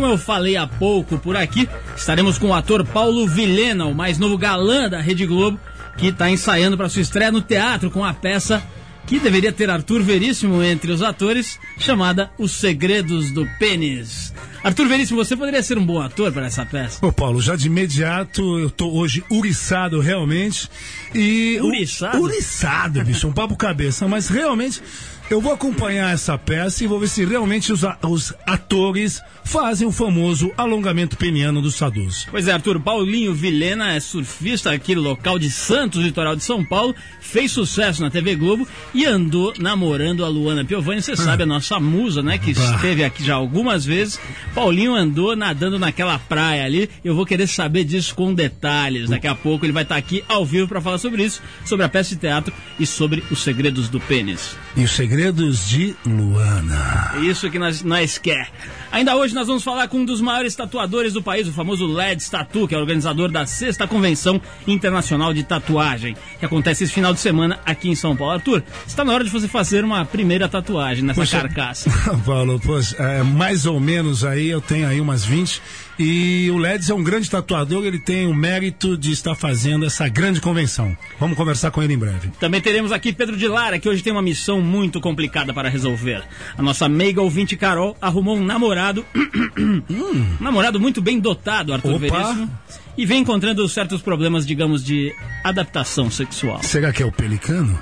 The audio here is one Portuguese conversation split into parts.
como eu falei há pouco por aqui, estaremos com o ator Paulo Vilhena, o mais novo galã da Rede Globo, que está ensaiando para sua estreia no teatro com a peça que deveria ter Arthur Veríssimo entre os atores, chamada Os Segredos do Pênis. Arthur Veríssimo, você poderia ser um bom ator para essa peça? Ô Paulo, já de imediato eu tô hoje uriçado realmente e... Uriçado? Uriçado, bicho, um papo cabeça, mas realmente eu vou acompanhar essa peça e vou ver se realmente os, os atores fazem o famoso alongamento peniano do Sadoso. Pois é, Arthur, Paulinho Vilhena é surfista aqui local de Santos, litoral de São Paulo, fez sucesso na TV Globo e andou namorando a Luana Piovani, você sabe, a nossa musa, né, que esteve aqui já algumas vezes. Paulinho andou nadando naquela praia ali, eu vou querer saber disso com detalhes. Daqui a pouco ele vai estar aqui ao vivo para falar sobre isso, sobre a peça de teatro e sobre os segredos do pênis. E os segredos de Luana. Isso que nós, nós quer. Ainda hoje nós vamos falar com um dos maiores tatuadores do país, o famoso LED Tattoo, que é organizador da sexta Convenção Internacional de Tatuagem, que acontece esse final de semana aqui em São Paulo. Arthur, está na hora de você fazer uma primeira tatuagem nessa Poxa, carcaça. Paulo, pois, é, mais ou menos aí, eu tenho aí umas 20. E o Leds é um grande tatuador, ele tem o mérito de estar fazendo essa grande convenção. Vamos conversar com ele em breve. Também teremos aqui Pedro de Lara, que hoje tem uma missão muito complicada para resolver. A nossa meiga ouvinte Carol arrumou um namorado. um namorado muito bem dotado, Arthur Opa. Veríssimo. E vem encontrando certos problemas, digamos, de adaptação sexual. Será que é o Pelicano?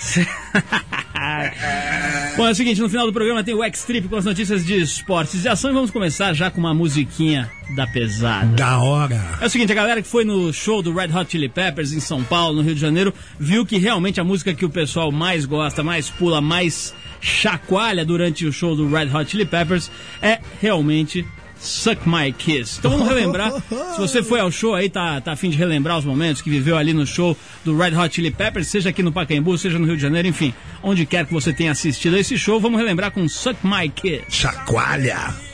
Bom, é o seguinte, no final do programa tem o X-Trip com as notícias de esportes e ação e vamos começar já com uma musiquinha da pesada. Da hora. É o seguinte, a galera que foi no show do Red Hot Chili Peppers em São Paulo, no Rio de Janeiro, viu que realmente a música que o pessoal mais gosta, mais pula, mais chacoalha durante o show do Red Hot Chili Peppers é realmente Suck My Kiss. Então vamos relembrar. Se você foi ao show aí, tá, tá afim de relembrar os momentos que viveu ali no show do Red Hot Chili Peppers, seja aqui no Pacaembu, seja no Rio de Janeiro, enfim, onde quer que você tenha assistido a esse show, vamos relembrar com Suck My Kiss. Chacoalha.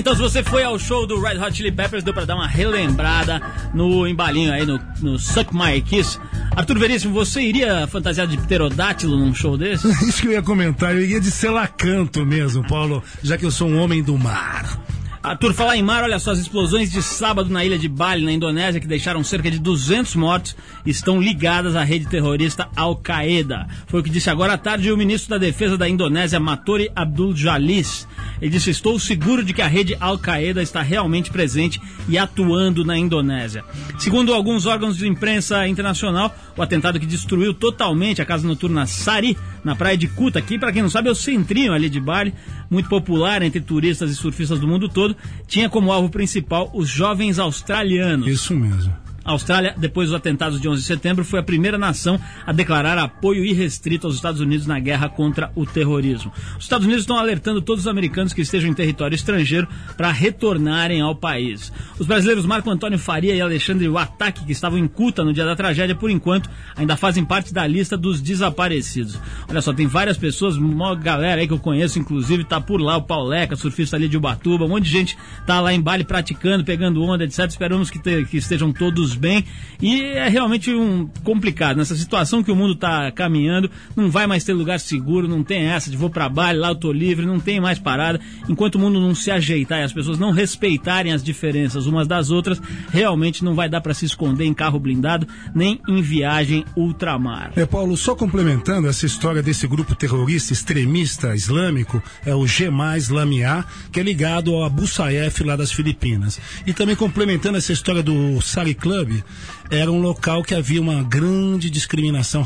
Então se você foi ao show do Red Hot Chili Peppers, deu pra dar uma relembrada no embalinho aí, no, no Suck My Kiss. Arthur Veríssimo, você iria fantasiado de pterodátilo num show desse? Isso que eu ia comentar, eu iria de selacanto mesmo, Paulo, já que eu sou um homem do mar. Arthur, falar em mar, olha só, as explosões de sábado na ilha de Bali, na Indonésia, que deixaram cerca de 200 mortos, estão ligadas à rede terrorista Al-Qaeda. Foi o que disse agora à tarde o ministro da Defesa da Indonésia, Matori Abdul Jalis. Ele disse: Estou seguro de que a rede Al-Qaeda está realmente presente e atuando na Indonésia. Segundo alguns órgãos de imprensa internacional, o atentado que destruiu totalmente a casa noturna Sari, na praia de Kuta, que, para quem não sabe, é o centrinho ali de Bali, muito popular entre turistas e surfistas do mundo todo, tinha como alvo principal os jovens australianos. Isso mesmo. A Austrália, depois dos atentados de 11 de setembro, foi a primeira nação a declarar apoio irrestrito aos Estados Unidos na guerra contra o terrorismo. Os Estados Unidos estão alertando todos os americanos que estejam em território estrangeiro para retornarem ao país. Os brasileiros Marco Antônio Faria e Alexandre Wataki, que estavam em Cuta no dia da tragédia, por enquanto, ainda fazem parte da lista dos desaparecidos. Olha só, tem várias pessoas, uma galera aí que eu conheço, inclusive, tá por lá, o Pauleca, surfista ali de Ubatuba, um monte de gente tá lá em Bali praticando, pegando onda, etc. Esperamos que, te- que estejam todos bem. E é realmente um complicado. Nessa situação que o mundo está caminhando, não vai mais ter lugar seguro, não tem essa de vou para Bali, lá eu tô livre, não tem mais parada. Enquanto o mundo não se ajeitar e as pessoas não respeitarem as diferenças umas das outras, realmente não vai dar para se esconder em carro blindado, nem em viagem ultramar. É, Paulo, só complementando essa história desse grupo terrorista extremista islâmico, é o Gema Islamiá, que é ligado ao Abu Sayyaf lá das Filipinas. E também complementando essa história do Sari Club, era um local que havia uma grande discriminação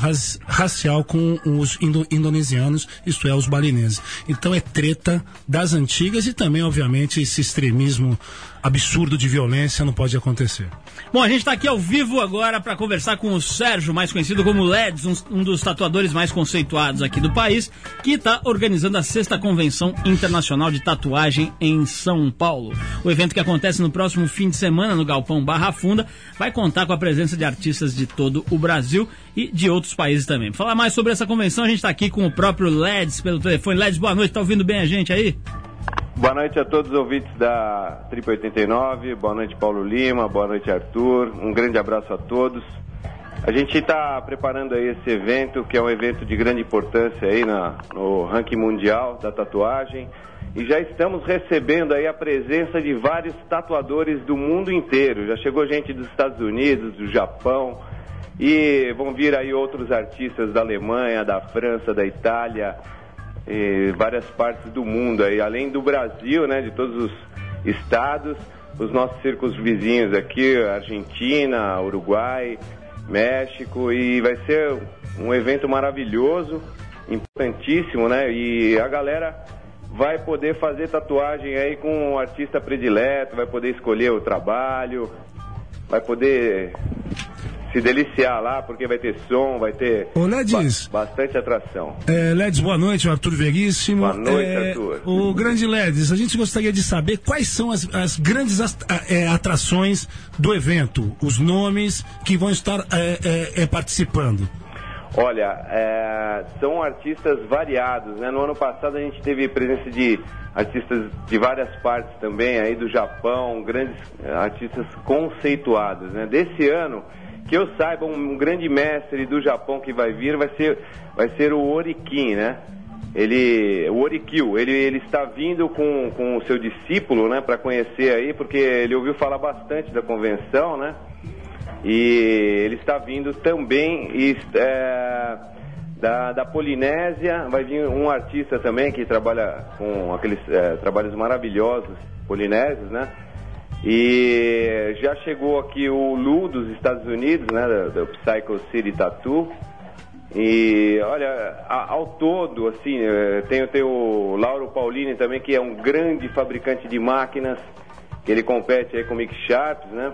racial com os indo- indonesianos, isto é, os balineses. Então é treta das antigas e também, obviamente, esse extremismo absurdo de violência não pode acontecer. Bom, a gente está aqui ao vivo agora para conversar com o Sérgio, mais conhecido como Leds, um, um dos tatuadores mais conceituados aqui do país, que está organizando a sexta convenção internacional de tatuagem em São Paulo. O evento que acontece no próximo fim de semana no Galpão Barra Funda vai contar com a presença de artistas de todo o Brasil e de outros países também. Para falar mais sobre essa convenção, a gente está aqui com o próprio Leds pelo telefone. Leds, boa noite, tá ouvindo bem a gente aí? Boa noite a todos os ouvintes da Trip 89, boa noite Paulo Lima, boa noite Arthur, um grande abraço a todos. A gente está preparando aí esse evento, que é um evento de grande importância aí na, no ranking mundial da tatuagem, e já estamos recebendo aí a presença de vários tatuadores do mundo inteiro. Já chegou gente dos Estados Unidos, do Japão, e vão vir aí outros artistas da Alemanha, da França, da Itália, várias partes do mundo aí, além do Brasil, né, de todos os estados, os nossos círculos vizinhos aqui, Argentina, Uruguai, México, e vai ser um evento maravilhoso, importantíssimo, né? E a galera vai poder fazer tatuagem aí com um artista predileto, vai poder escolher o trabalho, vai poder se deliciar lá, porque vai ter som, vai ter Ô, ba- bastante atração. É, Ledes, boa noite, Arthur Veríssimo. Boa noite, É, Arthur. O grande Ledes, a gente gostaria de saber quais são as, as grandes é, atrações do evento, os nomes que vão estar é, é, é, participando. Olha, é, são artistas variados, né? No ano passado a gente teve presença de artistas de várias partes também, aí do Japão, grandes artistas conceituados, né? Desse ano, que eu saiba, um, grande mestre do Japão que vai vir vai ser, vai ser o Orikin, né? Ele, o Orikyu, ele, ele está vindo com, com o seu discípulo, né? Para conhecer aí, porque ele ouviu falar bastante da convenção, né? E ele está vindo também e, é, da, da Polinésia, vai vir um artista também que trabalha com aqueles é, trabalhos maravilhosos polinésios, né? E já chegou aqui o Lu dos Estados Unidos, né? Do, do Psycho City Tattoo. E olha, a- ao todo, assim, eh, tem, tem o Lauro Paulini também, que é um grande fabricante de máquinas, que ele compete aí com o Mick Sharps, né?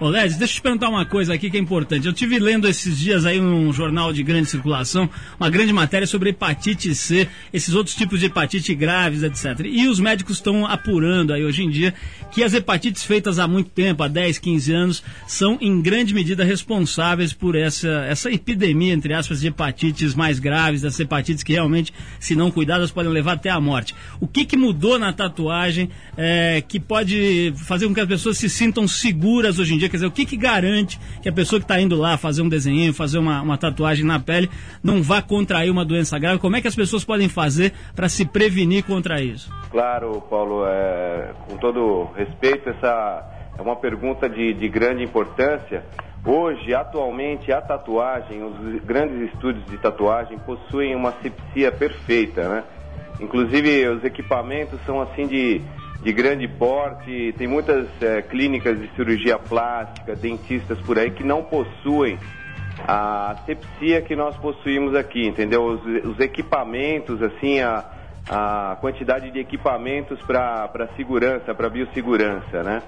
Ô, Ledes, deixa eu te perguntar uma coisa aqui que é importante. Eu tive lendo esses dias aí num jornal de grande circulação uma grande matéria sobre hepatite C, esses outros tipos de hepatite graves, etc. E os médicos estão apurando aí hoje em dia que as hepatites feitas há muito tempo, há 10, 15 anos, são em grande medida responsáveis por essa, essa epidemia, entre aspas, de hepatites mais graves, das hepatites que realmente, se não cuidadas, podem levar até a morte. O que, que mudou na tatuagem é, que pode fazer com que as pessoas se sintam seguras hoje em dia? Quer dizer, o que, que garante que a pessoa que está indo lá fazer um desenho, fazer uma, uma tatuagem na pele, não vá contrair uma doença grave? Como é que as pessoas podem fazer para se prevenir contra isso? Claro, Paulo, é, com todo respeito, essa é uma pergunta de, de grande importância. Hoje, atualmente, a tatuagem, os grandes estúdios de tatuagem possuem uma asepsia perfeita, né? Inclusive, os equipamentos são assim de, de grande porte, tem muitas eh, clínicas de cirurgia plástica, dentistas por aí que não possuem a asepsia que nós possuímos aqui, entendeu? Os, os equipamentos, assim, a, a quantidade de equipamentos para segurança, para biossegurança, né?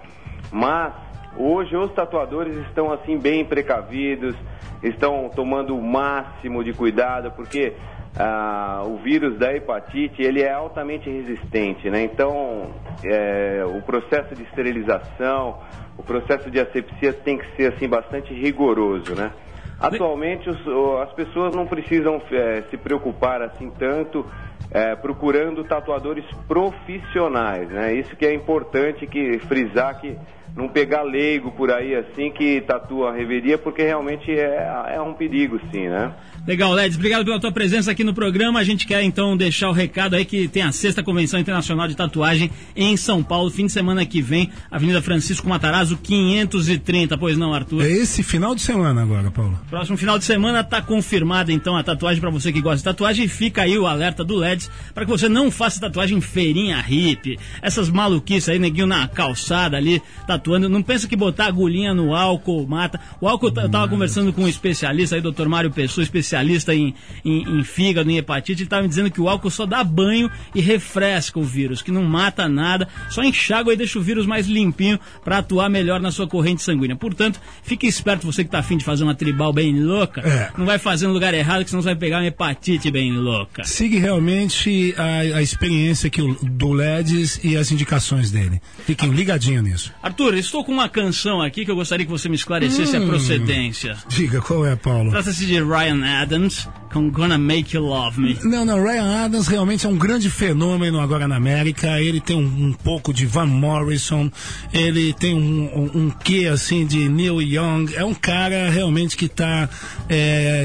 Mas hoje os tatuadores estão assim bem precavidos, estão tomando o máximo de cuidado, porque ah, o vírus da hepatite ele é altamente resistente, né? Então é, o processo de esterilização, o processo de asepsia tem que ser assim bastante rigoroso, né? Atualmente os- as pessoas não precisam é, se preocupar assim tanto é, procurando tatuadores profissionais, né? Isso que é importante que frisar que não pegar leigo por aí assim que tatua a reveria, porque realmente é, é um perigo, sim, né? Legal, Ledes, obrigado pela tua presença aqui no programa. A gente quer então deixar o recado aí que tem a sexta Convenção Internacional de Tatuagem em São Paulo, fim de semana que vem, Avenida Francisco Matarazzo, 530. Pois não, Arthur? É esse final de semana agora, Paulo. Próximo final de semana tá confirmada então a tatuagem para você que gosta de tatuagem. E fica aí o alerta do LEDs para que você não faça tatuagem em feirinha hippie. Essas maluquices aí, neguinho na calçada ali, tatuando. Não pensa que botar agulhinha no álcool mata. O álcool, eu tava conversando com um especialista aí, Dr. Mário Pessoa, especialista em, em, em fígado, em hepatite. Ele tava me dizendo que o álcool só dá banho e refresca o vírus, que não mata nada, só enxágua e deixa o vírus mais limpinho para atuar melhor na sua corrente sanguínea. Portanto, fique esperto você que tá afim de fazer uma tribal bem louca. É. Não vai fazer no lugar errado, que senão você vai pegar uma hepatite bem louca. Siga realmente a, a experiência que o, do LEDs e as indicações dele. Fiquem ligadinhos nisso. Arthur, estou com uma canção aqui que eu gostaria que você me esclarecesse a procedência. Diga, qual é, Paulo? Trata-se de Ryan Adams com Gonna Make You Love Me. Não, não, Ryan Adams realmente é um grande fenômeno agora na América. Ele tem um, um pouco de Van Morrison, ele tem um, um, um quê assim de Neil Young. É um cara realmente que está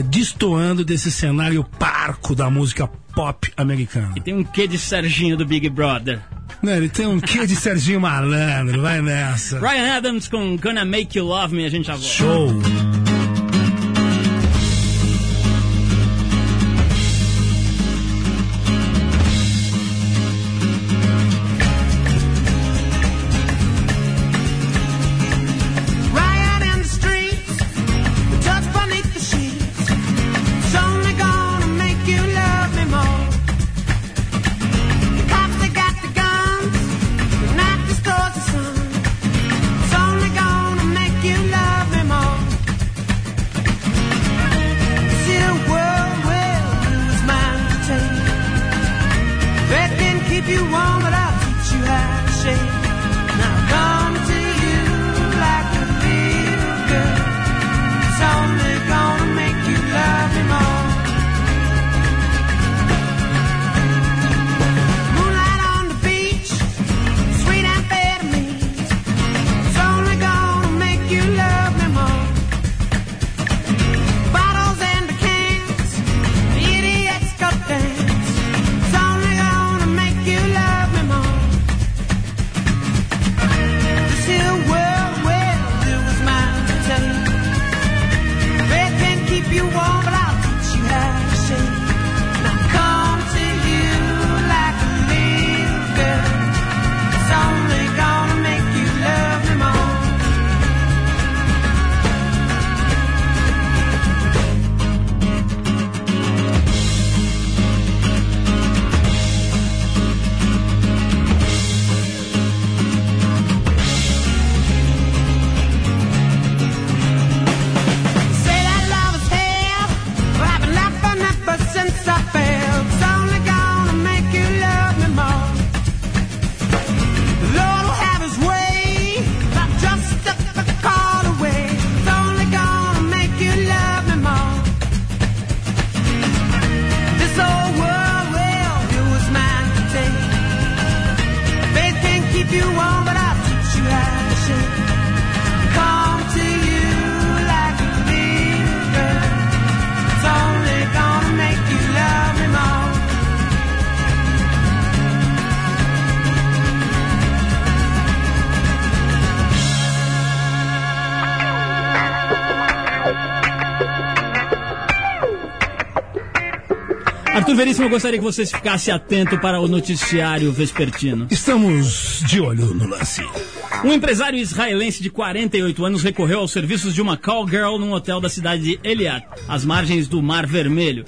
destoando desse cenário parco da música pop americana. Tem um quê de Serginho do Big Brother. Não, ele tem um quê de Serginho Malandro, vai nessa. Ryan Adams com Gonna Make You Love Me, a gente já volta. Show! Veríssimo, eu gostaria que você ficasse atento para o noticiário vespertino. Estamos de olho no lance. Um empresário israelense de 48 anos recorreu aos serviços de uma call girl num hotel da cidade de Eliat, às margens do Mar Vermelho.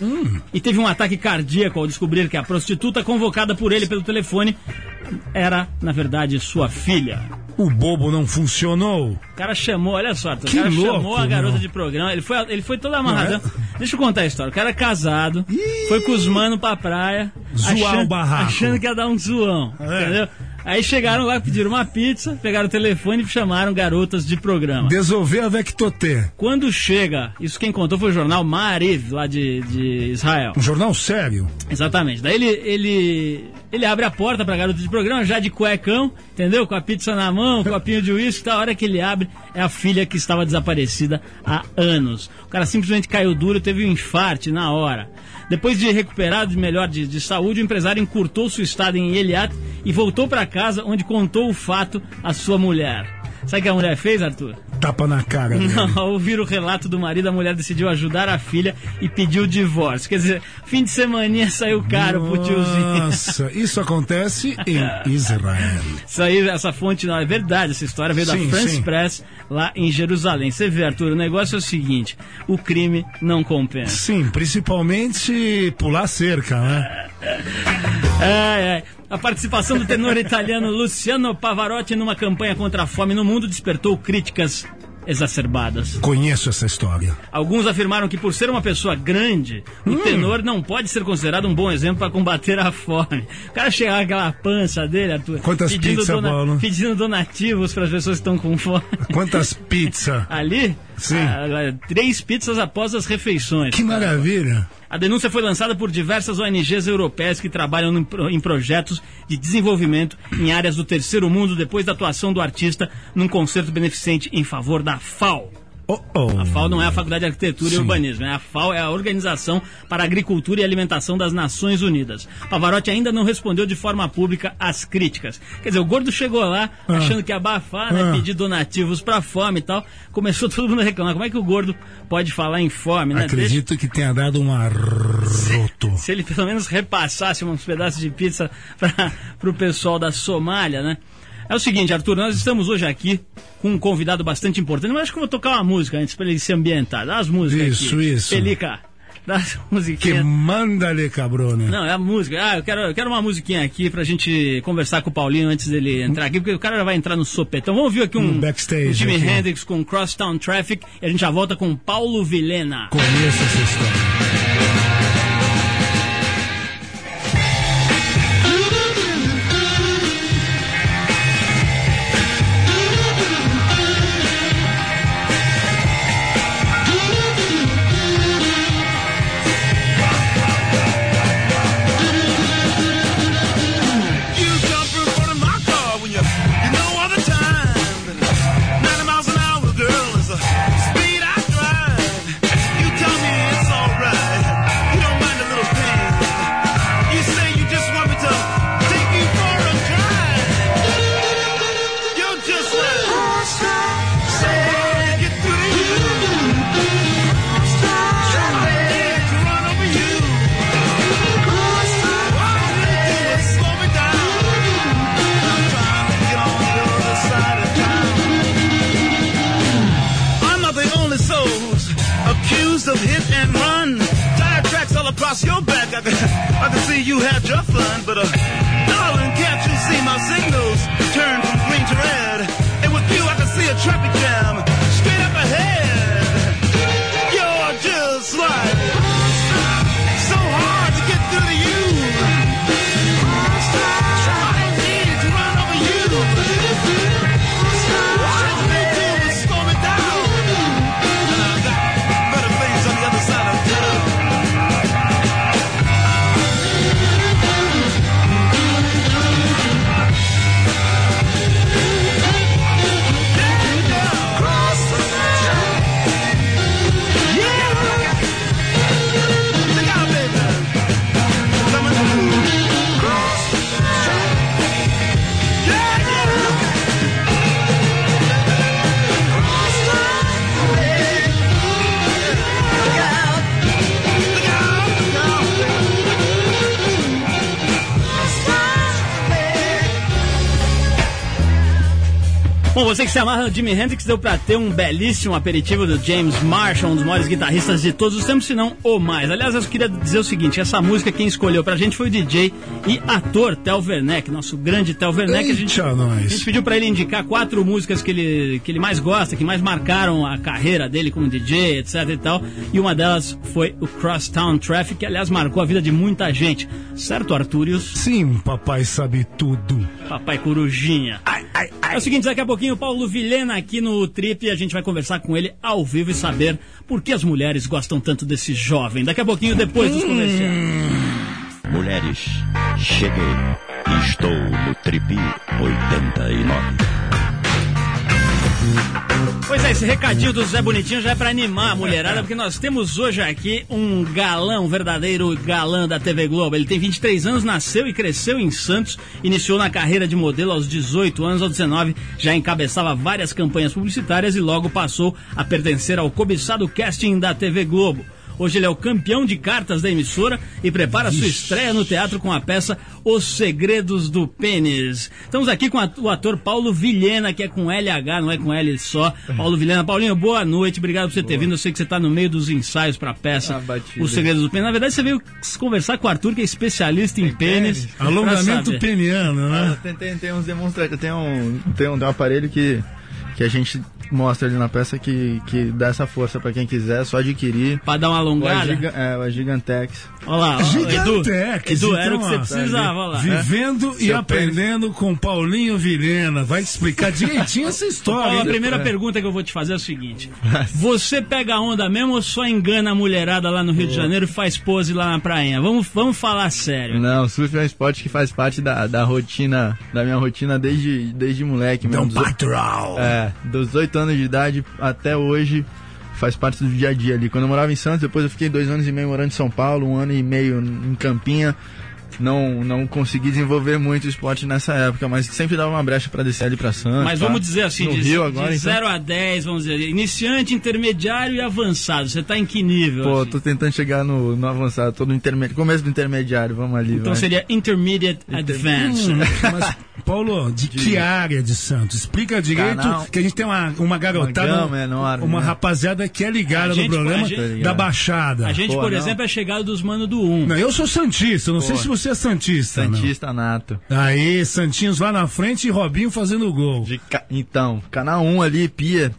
E teve um ataque cardíaco ao descobrir que a prostituta convocada por ele pelo telefone era, na verdade, sua filha. O bobo não funcionou. O cara chamou, olha só, Arthur, Que o cara louco, chamou a garota meu. de programa, ele foi, ele foi todo amarradão. Não Deixa eu contar a história. O cara é casado, Ih. foi com os manos pra praia, Zoar achando, o barraco. achando que ia dar um zoão, É. entendeu? Aí chegaram lá, pediram uma pizza, pegaram o telefone e chamaram garotas de programa. Desolver a Vectotê. Quando chega, isso quem contou foi o jornal Maariv, lá de, de Israel. Um jornal sério. Exatamente. Daí ele, ele, ele abre a porta pra garota de programa, já de cuecão, entendeu? Com a pizza na mão, copinho de uísque, tá? a hora que ele abre, é a filha que estava desaparecida há anos. O cara simplesmente caiu duro, teve um infarte na hora. Depois de recuperado de melhor de, de saúde, o empresário encurtou sua estada em Eliat e voltou para casa, onde contou o fato à sua mulher. Sabe o que a mulher fez, Arthur? Tapa na cara. Não, ao ouvir o relato do marido, a mulher decidiu ajudar a filha e pediu o divórcio. Quer dizer, fim de semaninha saiu caro pro tiozinho. Nossa, isso acontece em Israel. Isso aí, essa fonte não é verdade, essa história veio Sim, da France sim. Press lá em Jerusalém. Você vê, Arthur, o negócio é o seguinte: o crime não compensa. Sim, principalmente pular cerca, né? Ai, ai. A participação do tenor italiano Luciano Pavarotti numa campanha contra a fome no mundo despertou críticas exacerbadas. Conheço essa história. Alguns afirmaram que por ser uma pessoa grande, o Hum. tenor não pode ser considerado um bom exemplo para combater a fome. O cara chegar com aquela pança dele, Arthur, Quantas pizzas, Paulo? pedindo donativos para as pessoas que estão com fome. Quantas pizzas? Ali, Sim. ah, três pizzas após as refeições. Que maravilha. A denúncia foi lançada por diversas ONGs europeias que trabalham em, pro- em projetos de desenvolvimento em áreas do terceiro mundo depois da atuação do artista num concerto beneficente em favor da FAO. Oh, oh. A FAO não é a Faculdade de Arquitetura e Sim. Urbanismo, né? a FAO é a Organização para a Agricultura e Alimentação das Nações Unidas. Pavarotti ainda não respondeu de forma pública às críticas. Quer dizer, o gordo chegou lá Ah. achando que ia abafar, né? Ah. pedir donativos para fome e tal. Começou todo mundo a reclamar. Como é que o gordo pode falar em fome, né? Deixa- Acredito que tenha dado um arroto. se ele pelo menos repassasse uns pedaços de pizza para o pessoal da Somália, né? É o seguinte, Arthur, nós estamos hoje aqui com um convidado bastante importante, mas acho que eu vou tocar uma música antes para ele se ambientar. Dá as músicas Isso, aqui. isso. Pelica, dá as Que musiquinhas. manda-lhe, cabrone. Não, é a música. Ah, eu quero, eu quero uma musiquinha aqui pra gente conversar com o Paulinho antes dele entrar aqui, porque o cara já vai entrar no sopetão. Vamos ouvir aqui um, Um backstage um Jimi aqui. Hendrix com Crosstown Traffic e a gente já volta com Paulo Vilena. Conheço essa história. You had your fun, but uh, você que se amarra no Jimi Hendrix deu pra ter um belíssimo aperitivo do James Marshall, um dos maiores guitarristas de todos os tempos, se não o mais. Aliás, eu queria dizer o seguinte, essa música quem escolheu pra gente foi o DJ e ator Tel Werneck, nosso grande Tel Werneck. A gente, nós. a gente pediu pra ele indicar quatro músicas que ele, que ele mais gosta, que mais marcaram a carreira dele como DJ, etc e tal. E uma delas foi o Crosstown Traffic, que aliás marcou a vida de muita gente. Certo, Artúrios? Sim, papai sabe tudo. Papai Corujinha. É o seguinte, daqui a pouquinho o Paulo Vilhena aqui no Trip e a gente vai conversar com ele ao vivo e saber por que as mulheres gostam tanto desse jovem. Daqui a pouquinho, depois dos comerciais. Mulheres, cheguei. Estou no Tripi 89. Pois é, esse recadinho do Zé Bonitinho já é pra animar a mulherada, porque nós temos hoje aqui um galã, um verdadeiro galã da TV Globo. Ele tem 23 anos, nasceu e cresceu em Santos, iniciou na carreira de modelo aos 18 anos, aos 19 já encabeçava várias campanhas publicitárias e logo passou a pertencer ao cobiçado casting da TV Globo. Hoje ele é o campeão de cartas da emissora e prepara sua estreia no teatro com a peça Os Segredos do Pênis. Estamos aqui com a- o ator Paulo Vilhena, que é com LH, não é com L só. Paulo Vilhena. Paulinho, boa noite, obrigado por você ter vindo. Eu sei que você está no meio dos ensaios para a peça Ah. Os Segredos do Pênis. Na verdade, você veio conversar com o Arthur, que é especialista em pênis. pra Alongamento peniano, né? Tem, tem, tem uns demonstrativos, tem um, tem um, tem um aparelho que, que a gente mostra ali na peça que, que dá essa força pra quem quiser, é só adquirir. Pra dar uma O, alongada. Agiga, é, o Gigantex. Olha lá, ó, Edu. Gigantex. Edu, era o que então, você precisava, olha lá. Vivendo e Seu aprendendo com Paulinho Vilhena. Vai explicar direitinho essa Ó, história. a primeira pergunta que eu vou te fazer é o seguinte: Você pega a onda mesmo ou só engana a mulherada lá no Rio de Janeiro e faz pose lá na prainha? Vamos, vamos falar sério. Não, o surf é um esporte que faz parte da, da rotina, da minha rotina desde, desde moleque Dá um mesmo. Dos, patrol. é, dos 8 anos de idade até hoje faz parte do dia a dia ali. Quando eu morava em Santos, depois eu fiquei dois anos e meio morando em São Paulo, um ano e meio em Campinha. Não, não consegui desenvolver muito o esporte nessa época, mas sempre dava uma brecha pra descer ali pra Santos. Mas tá? vamos dizer assim, no de, Rio de agora, então. 0 a 10, vamos dizer, iniciante, intermediário e avançado. Você tá em que nível? Pô, assim? tô tentando chegar no, no avançado, tô no intermediário, começo do intermediário, vamos ali. Então vai. seria Intermediate Advanced. Hum, Mas, Paulo, de que área de Santos? Explica direito Canal. que a gente tem uma, uma garotada, Uma enorme, uma né? rapaziada que é ligada gente- no programa a gente- da Baixada. A gente, Pô, por não. exemplo, é chegado dos manos do 1. Não, eu sou Santista, não sei Pô. se você é Santista. não. Santista nato. Aí, Santinhos lá na frente e Robinho fazendo o gol. De ca- Então, canal 1 ali, Pia.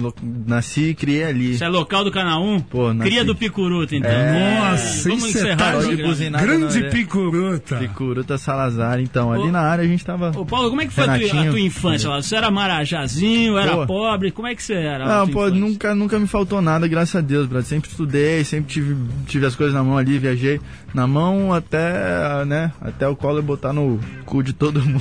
Lo- Nasci e criei ali. Você é local do canal 1? Pô, nasci. Cria do Picuruta, então. É. Nossa, Vamos isso é encerrar tá Grande picuruta. Picuruta Salazar, então. Ali na área a gente tava. Ô Paulo, como é que foi a tua, a tua infância lá? Você era marajazinho, era Pô. pobre? Como é que você era? Não, tua pô, infância? nunca, nunca me faltou nada, graças a Deus, brother. Sempre estudei, sempre tive, tive as coisas na mão ali, viajei na mão até, né, até o colo eu botar no cu de todo mundo.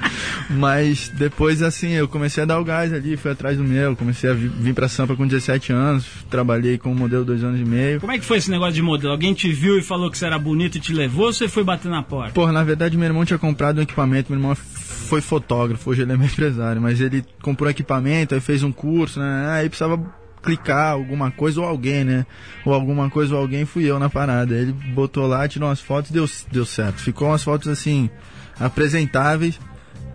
Mas depois, assim, eu comecei a dar o gás ali, fui atrás do meu, comecei a vi- vir pra Sampa com 17 anos, trabalhei como modelo dois anos e meio. Como é que foi esse negócio de modelo? Alguém te viu e falou que você era bonito e te levou ou você foi bater na porta? Porra, na verdade, meu irmão tinha comprado um equipamento, meu irmão foi fotógrafo, hoje ele é meu empresário, mas ele comprou equipamento, aí fez um curso, né? Aí precisava clicar alguma coisa ou alguém, né? Ou alguma coisa ou alguém, fui eu na parada. Ele botou lá, tirou umas fotos, deu, deu certo. Ficou umas fotos assim, apresentáveis.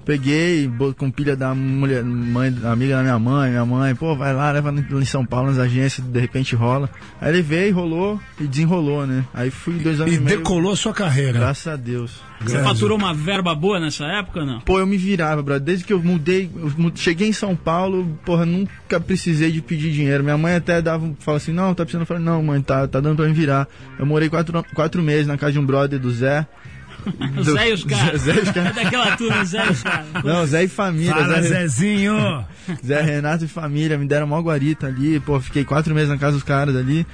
Peguei com pilha da mulher, mãe, amiga da minha mãe, minha mãe, pô, vai lá, leva em São Paulo nas agências, de repente rola. Aí ele veio, rolou e desenrolou, né? Aí fui dois anos E e meio. decolou a sua carreira. Graças a Deus. Você Grande. faturou uma verba boa nessa época ou não? Pô, eu me virava, brother. Desde que eu mudei, eu cheguei em São Paulo, porra, nunca precisei de pedir dinheiro. Minha mãe até dava, fala assim, não, tá precisando. Eu falei, não, mãe, tá, tá dando pra me virar. Eu morei quatro, quatro meses na casa de um brother do Zé. O Zé e os caras. Zé e os caras. É daquela turma, Zé e os caras. Não, Zé e família. Fala, Zé, Zezinho. Zé Renato e família, me deram mó guarita ali, pô, fiquei quatro meses na casa dos caras ali.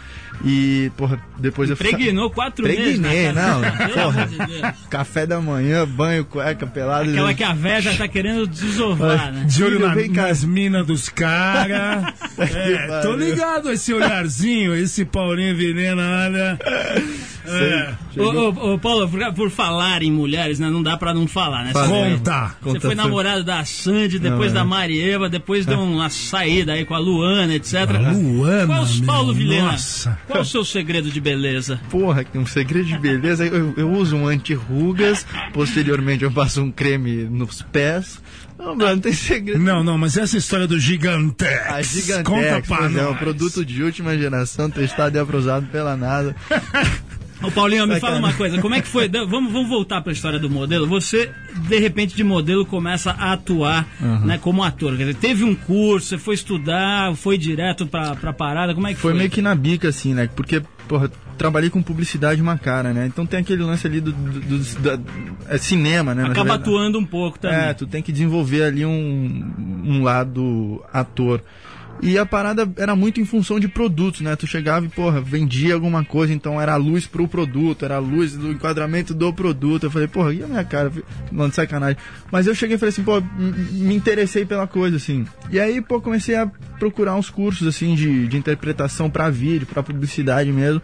E, porra, depois eu fui. Pregnou quatro meses. Pregnei, não, porra. de. Café da manhã, banho, cueca, pelado. Aquela que a véia já tá querendo desovar, né? De olho Filho, na, vem cá. nas minas dos caras. É, tô ligado esse olharzinho, esse Paulinho Vilhena, olha. É. Ô, ô, ô, Paulo, por, por falar em mulheres, né? Não dá pra não falar, né? Fala. Você- Conta. Você Conta foi namorado da Sandy, depois Não, da é. Marieva, depois deu uma saída aí com a Luana, etc. A Luana, Qual, meu, Paulo Vilhena, nossa. qual o seu segredo de beleza? Porra, que um segredo de beleza. Eu, eu uso um anti-rugas, posteriormente eu passo um creme nos pés. Não, mano, não tem segredo. Não, não, mas essa história do Gigantex. A Gigantex, Conta pra pois é, nós. um produto de última geração, testado e aprovado pela NASA. Ô Paulinho, me fala uma coisa, como é que foi? Vamos, vamos voltar para a história do modelo. Você, de repente, de modelo, começa a atuar né, como ator. Quer dizer, teve um curso, você foi estudar, foi direto pra, pra parada, como é que foi? Foi meio que na bica, assim, né? Porque, porra, trabalhei com publicidade uma cara, né? Então tem aquele lance ali do, do- do- da- é cinema, né? Acaba atuando um pouco também. É, tu tem que desenvolver ali um, um lado ator. E a parada era muito em função de produtos, né? Tu chegava e, porra, vendia alguma coisa, então era a luz pro produto, era a luz do enquadramento do produto. Eu falei, porra, e a minha cara? Não, sacanagem. Mas eu cheguei e falei assim, pô, me interessei pela coisa, assim. E aí, pô, comecei a procurar uns cursos, assim, de, de interpretação pra vídeo, pra publicidade mesmo.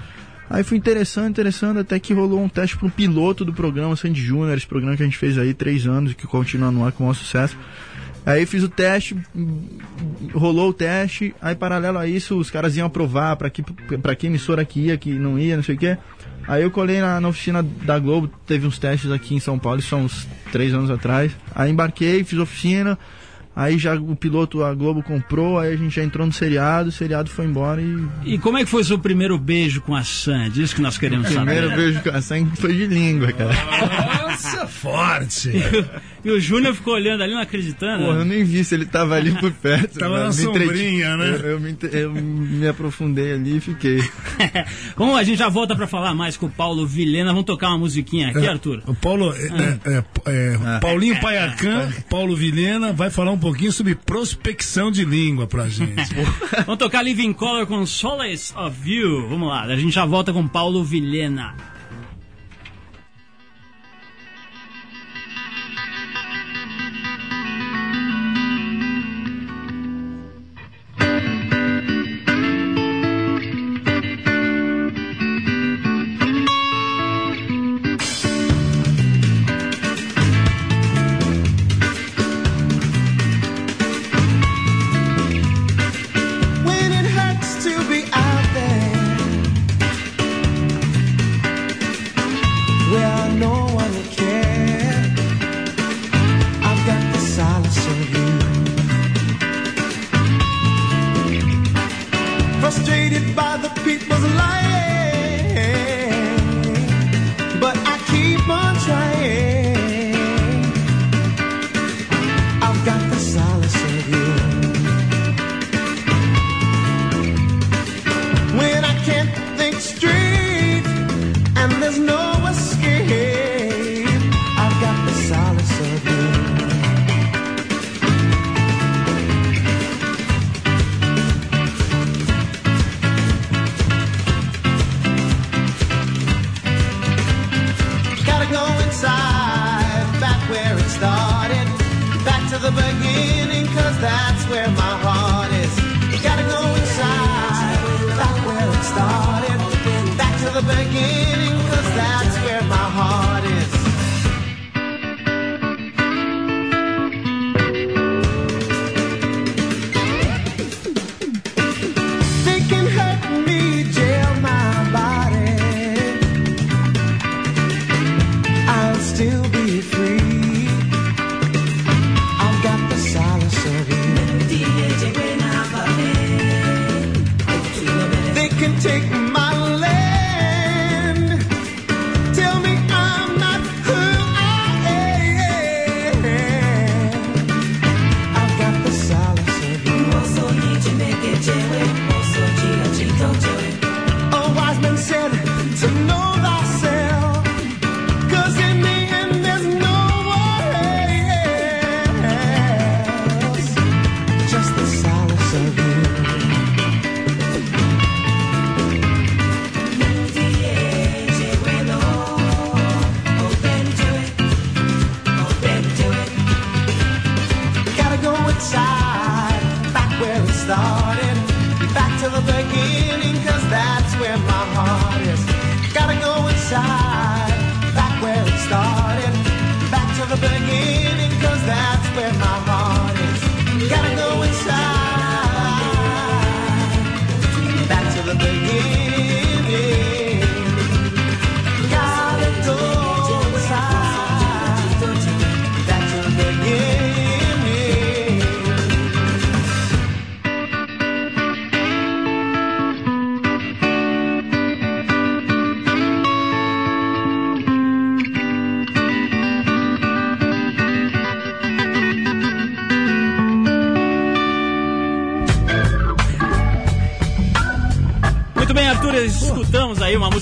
Aí fui interessando, interessando, até que rolou um teste pro piloto do programa Sandy Júnior, esse programa que a gente fez aí três anos e que continua no ar com o maior sucesso. Aí fiz o teste, rolou o teste, aí paralelo a isso os caras iam aprovar pra que, pra que emissora que ia, que não ia, não sei o quê. Aí eu colei na, na oficina da Globo, teve uns testes aqui em São Paulo, isso há uns três anos atrás. Aí embarquei, fiz oficina, aí já o piloto a Globo comprou, aí a gente já entrou no seriado, o seriado foi embora e E como é que foi o seu primeiro beijo com a Sandy? Isso que nós queremos o primeiro saber. beijo com a sangue foi de língua, cara. Nossa, forte. E o Júnior ficou olhando ali, não acreditando. Porra, eu nem vi se ele tava ali por perto. Tava mano. na Me entreti- sombrinha, né? Eu, eu me, eu me aprofundei ali e fiquei. Vamos, a gente já volta pra falar mais com o Paulo Vilhena. Vamos tocar uma musiquinha aqui, Arthur? O Paulo, é, é, é, Ah. Paulinho Paiacan, Paulo Vilhena, vai falar um pouquinho sobre prospecção de língua pra gente. Vamos tocar Living Color com Solace of You. Vamos lá, a gente já volta com Paulo Vilhena. Frustrated by the people's lying,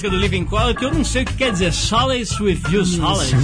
música do Living Color que eu não sei o que quer dizer. Solace with you, Solace.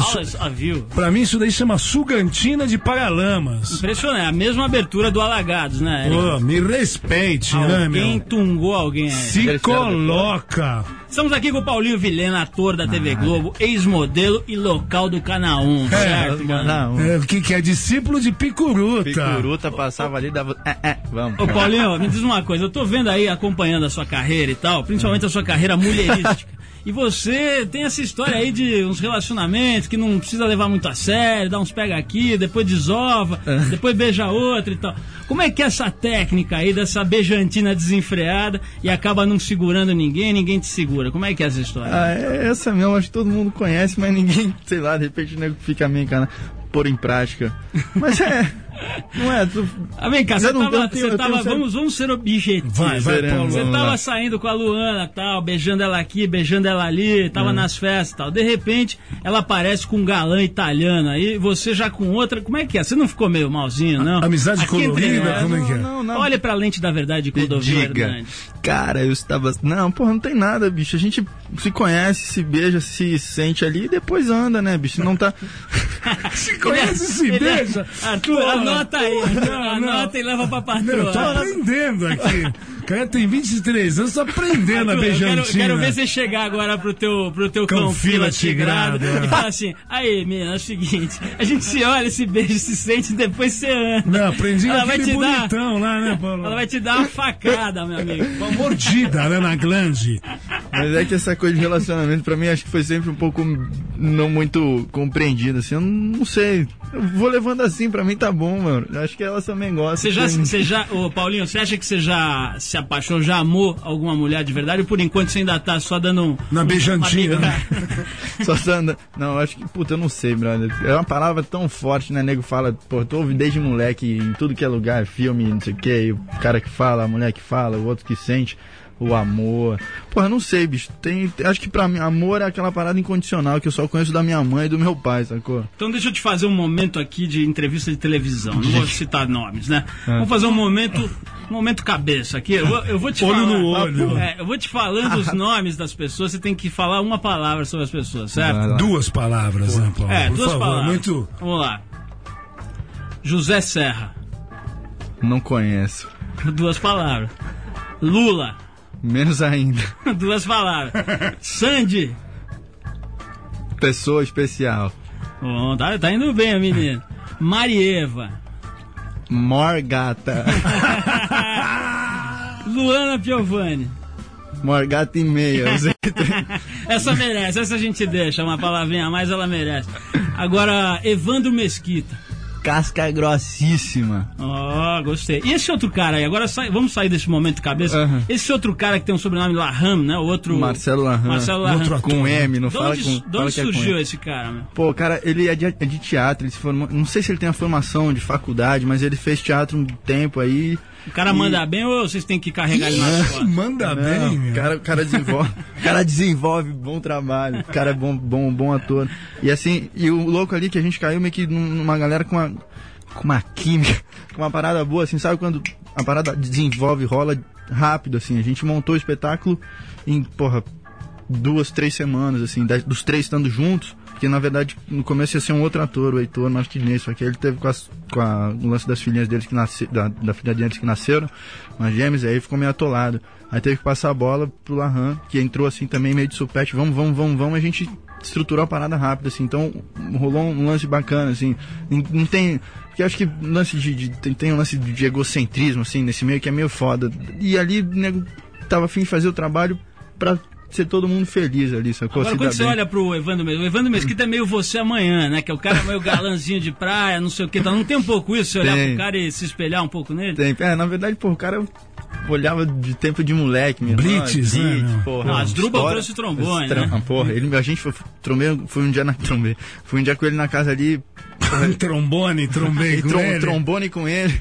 Solace of you. Pra mim, isso daí chama sugantina de paralamas. Impressionante, a mesma abertura do Alagados, né? Pô, me respeite, né, Alguém meu? tungou alguém aí. Se coloca. Estamos aqui com o Paulinho Vilhena, ator da TV Globo, ex-modelo e local do Canal 1, certo, mano? É, que, que é discípulo de Picuruta. Picuruta passava ali, dava. É, é, vamos. Ô Paulinho, me diz uma coisa, eu tô vendo aí, acompanhando a sua carreira e tal, principalmente a sua carreira mulherística. E você tem essa história aí de uns relacionamentos que não precisa levar muito a sério, dá uns pega aqui, depois desova, depois beija outra e tal. Como é que é essa técnica aí dessa beijantina desenfreada e acaba não segurando ninguém, ninguém te segura? Como é que é essa história? Ah, é essa mesmo, acho que todo mundo conhece, mas ninguém, sei lá, de repente o nego fica meio cara pôr em prática. Mas é. Não é? Tu, Ah, vem cá, você não- tava, tenho- você tava vamos, vamos ser objetivos. Vai, vai, Paulo. Você tava lá. saindo com a Luana tal, beijando ela aqui, beijando ela ali, tava nas festas tal. De repente, ela aparece com um galã italiano aí, você já com outra. Como é que é? Você não ficou meio malzinho, não? Amizade Aqui colorida, nós, como é que é? Não, não. Olha pra lente da verdade de Clodovil diga. Hernandes. Cara, eu estava. Não, porra, não tem nada, bicho. A gente se conhece, se beija, se sente ali e depois anda, né, bicho? Não tá. Se conhece, se é- beija. Arthur, Pô, anota aí. não, anota e leva pra Não, eu tô patroa. aprendendo aqui. Cara tem 23 anos, tô aprendendo a Arthur, eu quero, beijantina. quero ver você chegar agora pro teu, pro teu Cão cão fila tigrado tigrado, é. e falar assim: aí, menina, é o seguinte, a gente se olha, se beija, se sente, depois você anda. Não, aprendi Ela vai te dar- bonitão lá, né, Paulo? Ela vai te dar uma facada, meu amigo. Uma mordida, né, na glande. Mas é que essa coisa de relacionamento, pra mim, acho que foi sempre um pouco não muito compreendida, assim. Eu não sei. Eu vou levando assim, pra mim tá bom, mano. Eu Acho que elas também gostam. Você já, você já, ô Paulinho, você acha que você já se apaixonou, já amou alguma mulher de verdade? Ou por enquanto você ainda tá só dando um. Na beijantina, uma né? bicada? Só andando. Não, eu acho que, puta, eu não sei, brother. É uma palavra tão forte, né? Nego fala, pô, tu ouve desde moleque em tudo que é lugar, filme, não sei o que, o cara que fala, a mulher que fala, o outro que sente. O amor. Porra, não sei, bicho. Tem, tem- acho que pra mim, amor é aquela parada incondicional que eu só conheço da minha mãe e do meu pai, sacou? Então deixa eu te fazer um momento aqui de entrevista de televisão. Não vou citar nomes, né? Vamos fazer um momento, um momento cabeça aqui. Eu, vou- eu vou te Olho falar. no olho. É, eu vou te falando os nomes das pessoas. Você tem que falar uma palavra sobre as pessoas, certo? Duas palavras, né, Paulo? É, Por duas favor, palavras. muito. Vamos lá. José Serra. Não conheço. Duas palavras. Lula. Menos ainda. Duas palavras. Sandy. Pessoa especial. Bom, tá, tá indo bem, menino. Marieva. Morgata. Luana Piovani. Morgata e meia. Essa merece, essa a gente deixa, uma palavrinha a mais ela merece. Agora, Evandro Mesquita. Casca grossíssima. Ó, gostei. E esse outro cara aí, agora vamos sair desse momento cabeça. Aham. Esse outro cara que tem um sobrenome Laham, né? O outro. Marcelo Laham. Marcelo Laham. Outro Com M, não De fala onde, com. de onde é surgiu M. esse cara, meu? Pô, cara, ele é de, é de teatro, ele se formou. Não sei se ele tem a formação de faculdade, mas ele fez teatro um tempo aí. O cara E- manda bem ou vocês têm que carregar ele nas costas? Manda Não, bem, o meu. cara, o cara desenvolve, o cara desenvolve bom trabalho, o cara é bom, bom, bom ator. E assim, e o louco ali que a gente caiu meio que num- numa galera com uma, com uma química, com uma parada boa, assim, sabe quando a parada desenvolve, rola rápido, assim. A gente montou o espetáculo em, porra, duas, três semanas, assim, da- dos três estando juntos. Porque na verdade no começo ia ser um outro ator, o Heitor Martinez, só que ele teve com, as, com a, o lance das filhinhas deles que nasce, da, da filha deles que nasceram, umas gêmeas, aí ficou meio atolado. Aí teve que passar a bola pro Lahan, que entrou assim também meio de supete, vamos, vamos, vamos, vamos, a gente estruturou a parada rápido, assim, então rolou um lance bacana, assim, não, tem. Porque acho que lance de, de- tem, tem um lance de egocentrismo, assim, nesse meio que é meio foda. E ali o nego tava afim de fazer o trabalho pra ser todo mundo feliz ali, sacou? Agora, quando você bem. olha pro Evandro Mesquita, o Evandro Mesquita é meio você amanhã, né? Que é o cara meio galanzinho de praia, não sei o que. Tá? Não tem um pouco isso, você olhar Tem. pro cara e se espelhar um pouco nele? Tem. É, na verdade, pô, o cara olhava de tempo de moleque, meu Blitz, né, meu? porra. Não, Asdrubal trouxe trombone, né? Porra, ele, a gente foi, trombei, foi um dia na trombei. Fui um dia com ele na casa ali, trombone, trombei e com trom- ele. trombone com ele.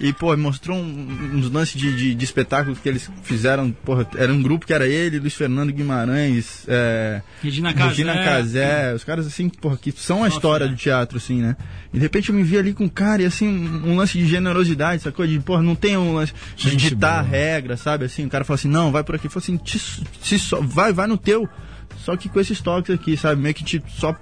E, pô, mostrou um- uns lances de, de, de espetáculos que eles fizeram. Porra, era um grupo que era ele, Luiz Fernando Guimarães, é, Regina Casé. Regina Casé, os caras assim, porra, que são a Nossa, história é. do teatro, assim, né? E de repente eu me vi ali com um cara e assim, um um lance de generosidade, sacou? De, porra, não tem um lance de Gente ditar. Regra, sabe? Assim, o cara fala assim, não, vai por aqui. Fala assim, te, se só, vai, vai no teu. Só que com esses toques aqui, sabe? Meio que te só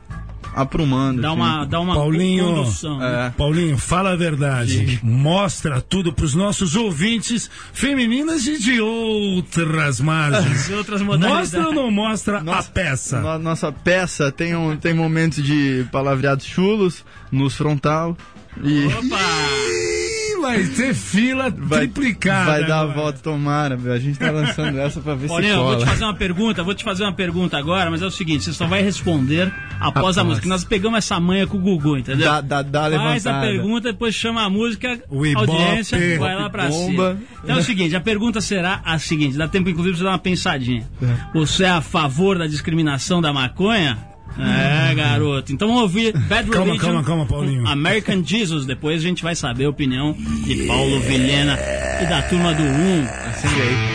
aprumando. Dá assim. uma, dá uma Paulinho, condução. né? É. Paulinho, fala a verdade. Mostra tudo pros nossos ouvintes femininas e de outras margens. De outras modalidades. Mostra ou não mostra Nossa, a peça? No- nossa peça tem, um, tem momentos de palavreados chulos, nos frontal. E Opa! Vai ter fila vai, triplicada. vai dar a volta, tomara. meu. A gente tá lançando essa pra ver Paulinho, se eu vou te cola. fazer uma pergunta, vou te fazer uma pergunta agora, mas é o seguinte, você só vai responder após, Após. a música. Nós pegamos essa manha com o Gugu, entendeu? Dá, dá, dá a Faz a levantada. pergunta, depois chama a música, O Ibope. audiência, vai lá pra Bomba. cima. Então é o seguinte, a pergunta será a seguinte, dá tempo inclusive de você dar uma pensadinha. Você é a favor da discriminação da maconha? É, garoto. Então vamos ouvir Bad Calma, Religion. calma, calma, Paulinho. American Jesus. Depois a gente vai saber a opinião de Paulo Vilhena e da turma do 1. Assim aí.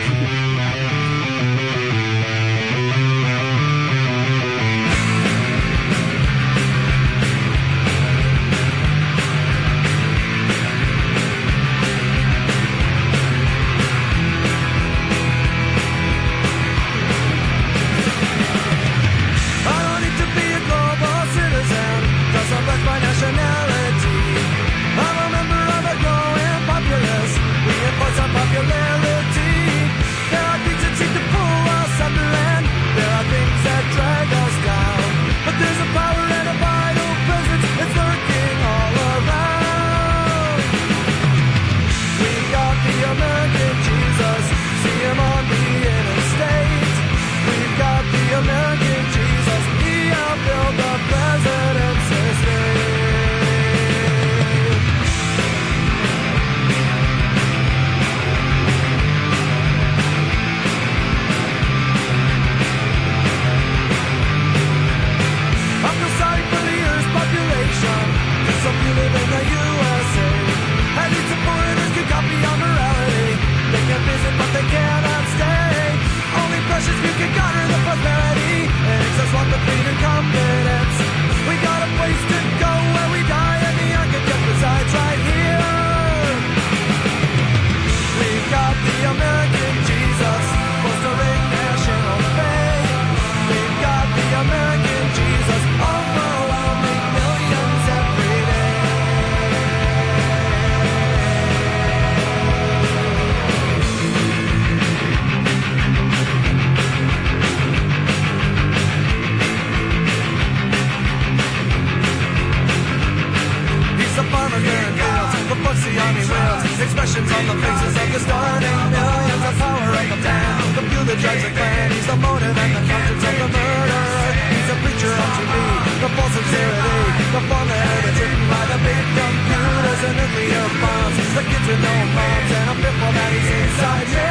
no bombs and a pitfall that he's inside. Yeah.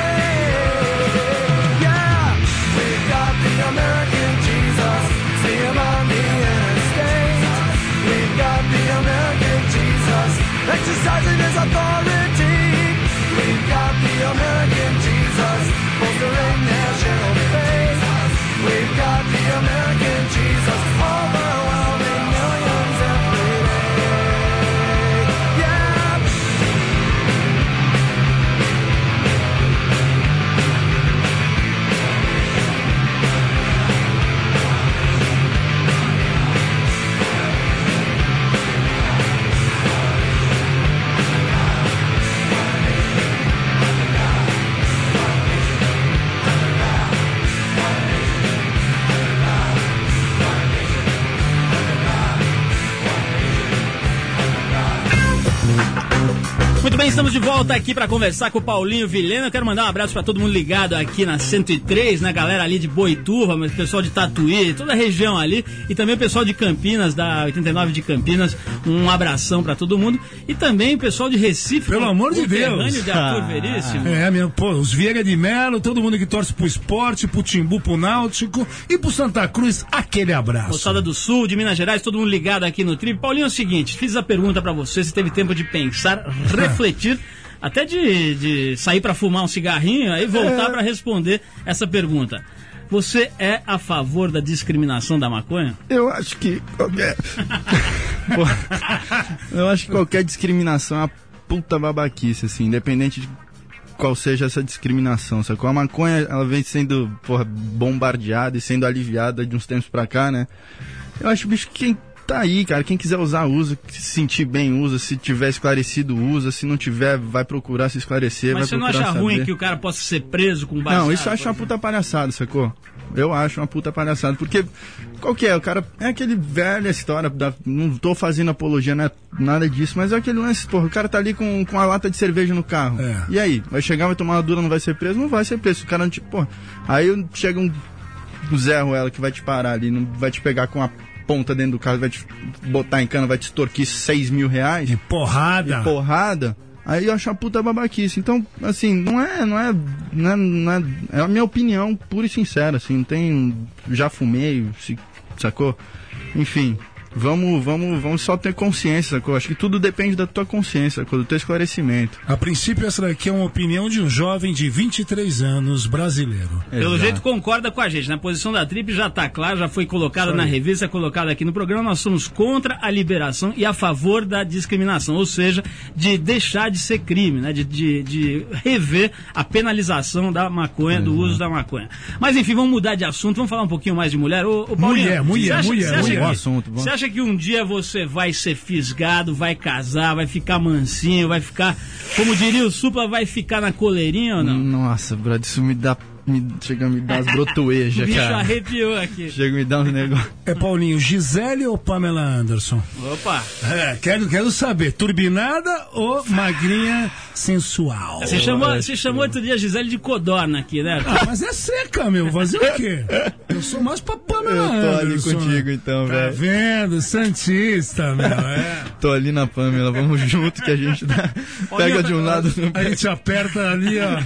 Bem, estamos de volta aqui para conversar com o Paulinho Vilhena. Eu quero mandar um abraço para todo mundo ligado aqui na 103, né, galera ali de Boituva, mas o pessoal de Tatuí, toda a região ali, e também o pessoal de Campinas, da 89 de Campinas. Um abração para todo mundo. E também o pessoal de Recife, Pelo amor de Deus. de Arthur Veríssimo. É, meu, pô, os Vieira de Melo, todo mundo que torce pro esporte, pro Timbu, pro Náutico e pro Santa Cruz, aquele abraço. Moçada do Sul, de Minas Gerais, todo mundo ligado aqui no Trip. Paulinho, é o seguinte, fiz a pergunta pra você, se teve tempo de pensar, refletir, até de, de sair pra fumar um cigarrinho, aí voltar pra responder essa pergunta. Você é a favor da discriminação da maconha? Eu acho que qualquer. Eu acho que qualquer discriminação é uma puta babaquice, assim, independente de qual seja essa discriminação, sacou? A maconha, ela vem sendo, porra, bombardeada e sendo aliviada de uns tempos pra cá, né? Eu acho, bicho, que quem tá aí, cara, quem quiser usar, usa, se sentir bem, usa, se tiver esclarecido, usa, se não tiver, vai procurar se esclarecer, Mas vai você não acha ruim saber. que o cara possa ser preso com baseado? Não, isso eu acho uma puta palhaçada, sacou? Eu acho uma puta palhaçada. Porque, qual que é? O cara. É aquele velha história. Da, não tô fazendo apologia, não é nada disso, mas é aquele lance, porra. O cara tá ali com, com a lata de cerveja no carro. É. E aí? Vai chegar, vai tomar uma dura, não vai ser preso? Não vai ser preso. O cara não te. Porra. Aí chega um Zé Ruela que vai te parar ali, não vai te pegar com a ponta dentro do carro, vai te botar em cana, vai te extorquir 6 mil reais De porrada. porrada, aí eu acho uma puta babaquice. Então, assim, não é, não é, não é, não é, é a minha opinião pura e sincera, assim, não tem, já fumei, se, sacou? Enfim, vamos, vamos, vamos só ter consciência, sacou? Acho que tudo depende da tua consciência, sacou? do teu esclarecimento. A princípio, essa daqui é uma opinião de um jovem de 23 anos, brasileiro. Pelo Exato. jeito concorda com a gente. Na posição da Trip já está claro, já foi colocada na revista, colocada aqui no programa. Nós somos contra a liberação e a favor da discriminação, ou seja, de deixar de ser crime, né? de, de, de rever a penalização da maconha, do uso da maconha. Mas enfim, vamos mudar de assunto, vamos falar um pouquinho mais de mulher. Ô, ô, Paulinho, Mulher, mulher, acha- mulher, você acha mulher. que- Bom assunto, bom. Você acha que um dia você vai ser fisgado, vai casar, vai ficar mansinho, vai ficar, como diria o Supla, vai ficar na coleirinha ou não? Nossa, brother, isso me dá, me, chega a me dar as O brotoejas, bicho cara. arrepiou aqui. Chega a me dar uns negócios. É Paulinho, Gisele ou Pamela Anderson? Opa! É, quero, quero saber, turbinada ou magrinha sensual? Você chamou, você chamou outro dia Gisele de codorna aqui, né? Ah, mas é seca, meu. Fazer o quê? Eu sou mais pra Pamela Eu tô ali Anderson, contigo, né? então, Tá velho. vendo? Santista, meu. É. Tô ali na Pamela, vamos junto que a gente dá, pega de um lado. A gente aperta ali, ó.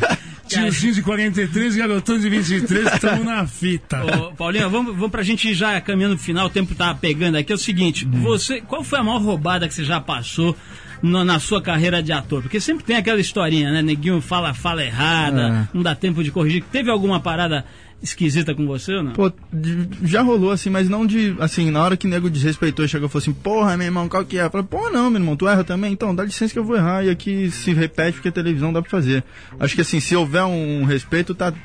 Tiozinho de 43, garotão de 23, estamos na fita. Ô, Paulinho, vamos, vamos pra gente ir já caminhando pro final, o tempo tá pegando aqui. É o seguinte, você, qual foi a maior roubada que você já passou no- na sua carreira de ator? Porque sempre tem aquela historinha, né? Neguinho fala, fala errada, não dá tempo de corrigir. Teve alguma parada esquisita com você ou não? Pô, já rolou assim, mas não de. Assim, na hora que o nego desrespeitou e chegou e falou assim: Porra, meu irmão, qual que é? Eu falei: Porra, não, meu irmão, tu erra também? Então, dá licença que eu vou errar. E aqui se repete porque a televisão dá pra fazer. Acho que assim, se houver um respeito, tá, tá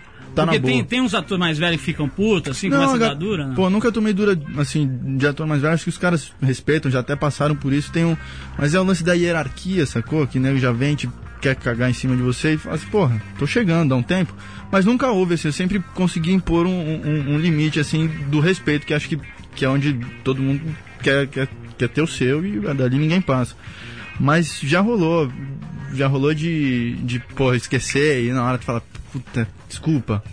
Porque na boa. tem, tem uns atores mais velhos que ficam putos, assim, Não, começa a dar dura, né? Pô, nunca tomei dura, assim, de ator mais velho. Acho que os caras respeitam, já até passaram por isso. Tem um, mas é o lance da hierarquia, sacou? Que nego já vem, te quer cagar em cima de você e fala assim, porra, tô chegando, dá um tempo. Mas nunca houve, assim, eu sempre consegui impor um, um- um limite, assim, do respeito, que acho que, que é onde todo mundo quer, quer, quer ter o seu e dali ninguém passa. Mas já rolou, já rolou de, de porra, esquecer e na hora tu fala, puta, desculpa.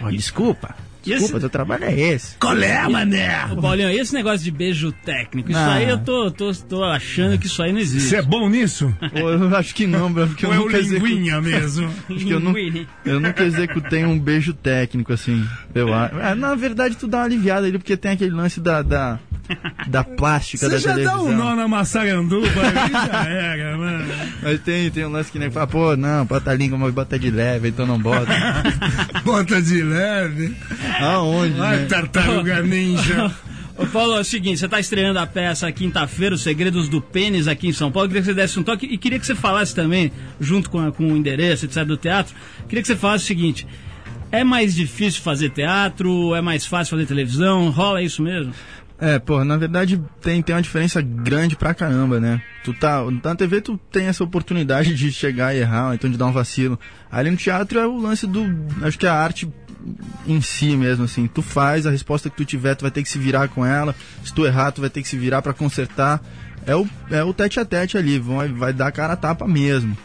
Ó, desculpa. E esse- Desculpa, teu trabalho é esse. Qual é, mané? Ô, Paulinho, e esse negócio de beijo técnico? Isso Ah. aí eu tô, tô, tô achando que isso aí não existe. Você é bom nisso? Pô, eu acho que não, porque eu Ou é o nunca executei. linguinha mesmo? Acho que eu, nu- eu nunca executei um beijo técnico, assim. Eu acho. É, na verdade, tu dá uma aliviada ali, porque tem aquele lance da, da, da plástica Você da já dá televisão. um nó na maçaranduba aí, já era, mano. Mas tem, tem um lance que nem fala, pô, não, bota a língua, mas bota de leve, então não bota. Bota de leve. Aonde, Ai, né? tartaruga ninja. Ô Paulo, é o seguinte, você tá estreando a peça quinta-feira, Os Segredos do Pênis, aqui em São Paulo. Queria que você desse um toque e queria que você falasse também, junto com, a- com o endereço, etc., do teatro, queria que você falasse o seguinte: é mais difícil fazer teatro? É mais fácil fazer televisão? Rola isso mesmo? É, pô, na verdade tem, tem uma diferença grande pra caramba, né? Tu tá. Na TV tu tem essa oportunidade de chegar e errar, ou então de dar um vacilo. Ali no teatro é o lance do. Acho que a arte em si mesmo, assim. Tu faz, a resposta que tu tiver, tu vai ter que se virar com ela. Se tu errar, tu vai ter que se virar pra consertar. É o, é o tete a tete ali, vai, vai dar cara a tapa mesmo.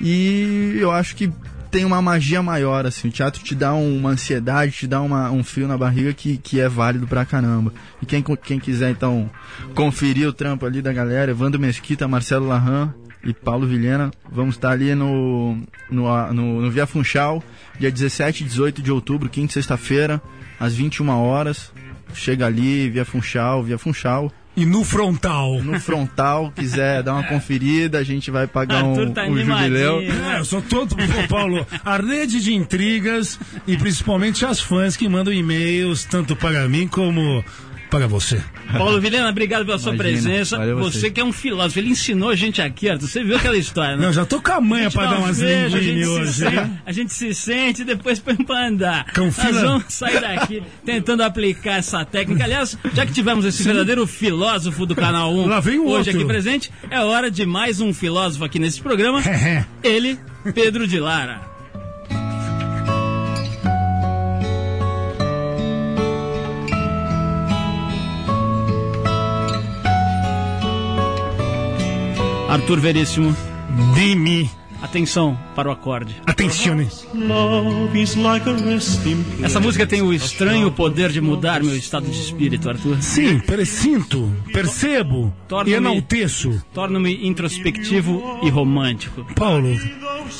E eu acho que tem uma magia maior, assim. O teatro te dá um- uma ansiedade, te dá uma- um frio na barriga que, que é válido pra caramba. E quem, quem quiser, então, conferir o trampo ali da galera, Evandro Mesquita, Marcelo Larran e Paulo Vilhena, vamos estar ali no, no, no, no Via Funchal, dia 17 e 18 de outubro, quinta e sexta-feira, às 21 horas. Chega ali, Via Funchal, Via Funchal. E no frontal. No frontal, quiser dar uma conferida, a gente vai pagar um, tá um jubileu. É, eu sou todo, Pô, Paulo, a rede de intrigas e principalmente as fãs que mandam e-mails tanto para mim como para você. Paulo Vilhena, obrigado pela sua Imagina. presença. Valeu Você vocês. que é um filósofo, ele ensinou a gente aqui, Arthur. Você viu aquela história, né? Não, já tô com a manha para dar umas se hoje, sente- né? A gente se sente e depois põe pra andar. Confira. Nós vamos sair daqui tentando aplicar essa técnica. Aliás, já que tivemos esse verdadeiro filósofo do Canal 1 Lá vem o hoje outro. aqui presente, é hora de mais um filósofo aqui nesse programa. Ele, Pedro de Lara. Arthur Veríssimo, Dimi, atenção para o acorde. atencione. Essa música tem o estranho poder de mudar meu estado de espírito, Arthur. Sim, presinto, percebo Torna-me- e enalteço. Torno-me introspectivo e romântico. Paulo,